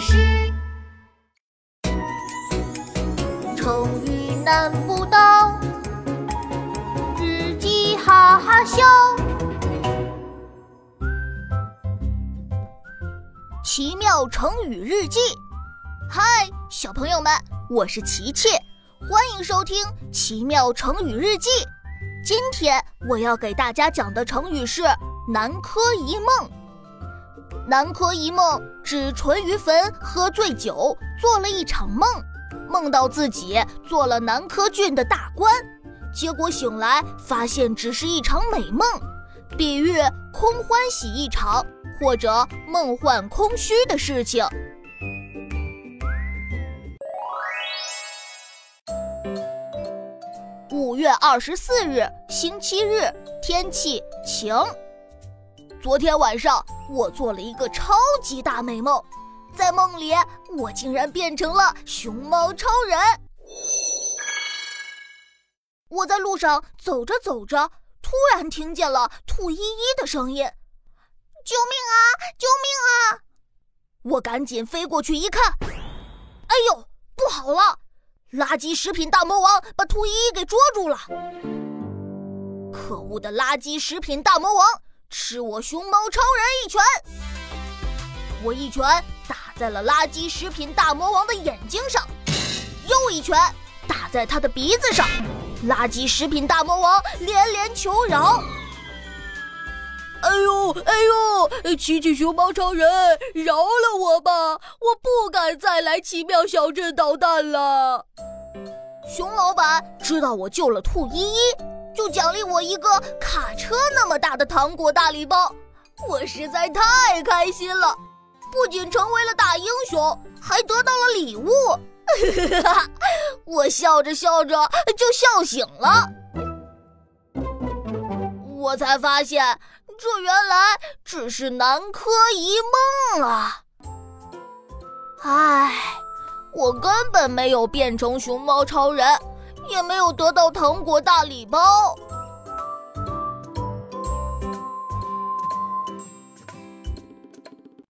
师。成语难不倒，日记哈哈笑。奇妙成语日记，嗨，小朋友们，我是琪琪，欢迎收听《奇妙成语日记》。今天我要给大家讲的成语是“南柯一梦”。南柯一梦指淳于棼喝醉酒，做了一场梦，梦到自己做了南柯郡的大官，结果醒来发现只是一场美梦，比喻空欢喜一场或者梦幻空虚的事情。五月二十四日，星期日，天气晴。昨天晚上我做了一个超级大美梦，在梦里我竟然变成了熊猫超人。我在路上走着走着，突然听见了兔依依的声音：“救命啊！救命啊！”我赶紧飞过去一看，哎呦，不好了！垃圾食品大魔王把兔依依给捉住了！可恶的垃圾食品大魔王，吃我熊猫超人一拳！我一拳打在了垃圾食品大魔王的眼睛上，又一拳打在他的鼻子上，垃圾食品大魔王连连求饶。哎呦哎呦！奇奇熊猫超人，饶了我吧！我不敢再来奇妙小镇捣蛋了。熊老板知道我救了兔依依，就奖励我一个卡车那么大的糖果大礼包，我实在太开心了。不仅成为了大英雄，还得到了礼物。我笑着笑着就笑醒了，我才发现。这原来只是南柯一梦啊！唉，我根本没有变成熊猫超人，也没有得到糖果大礼包。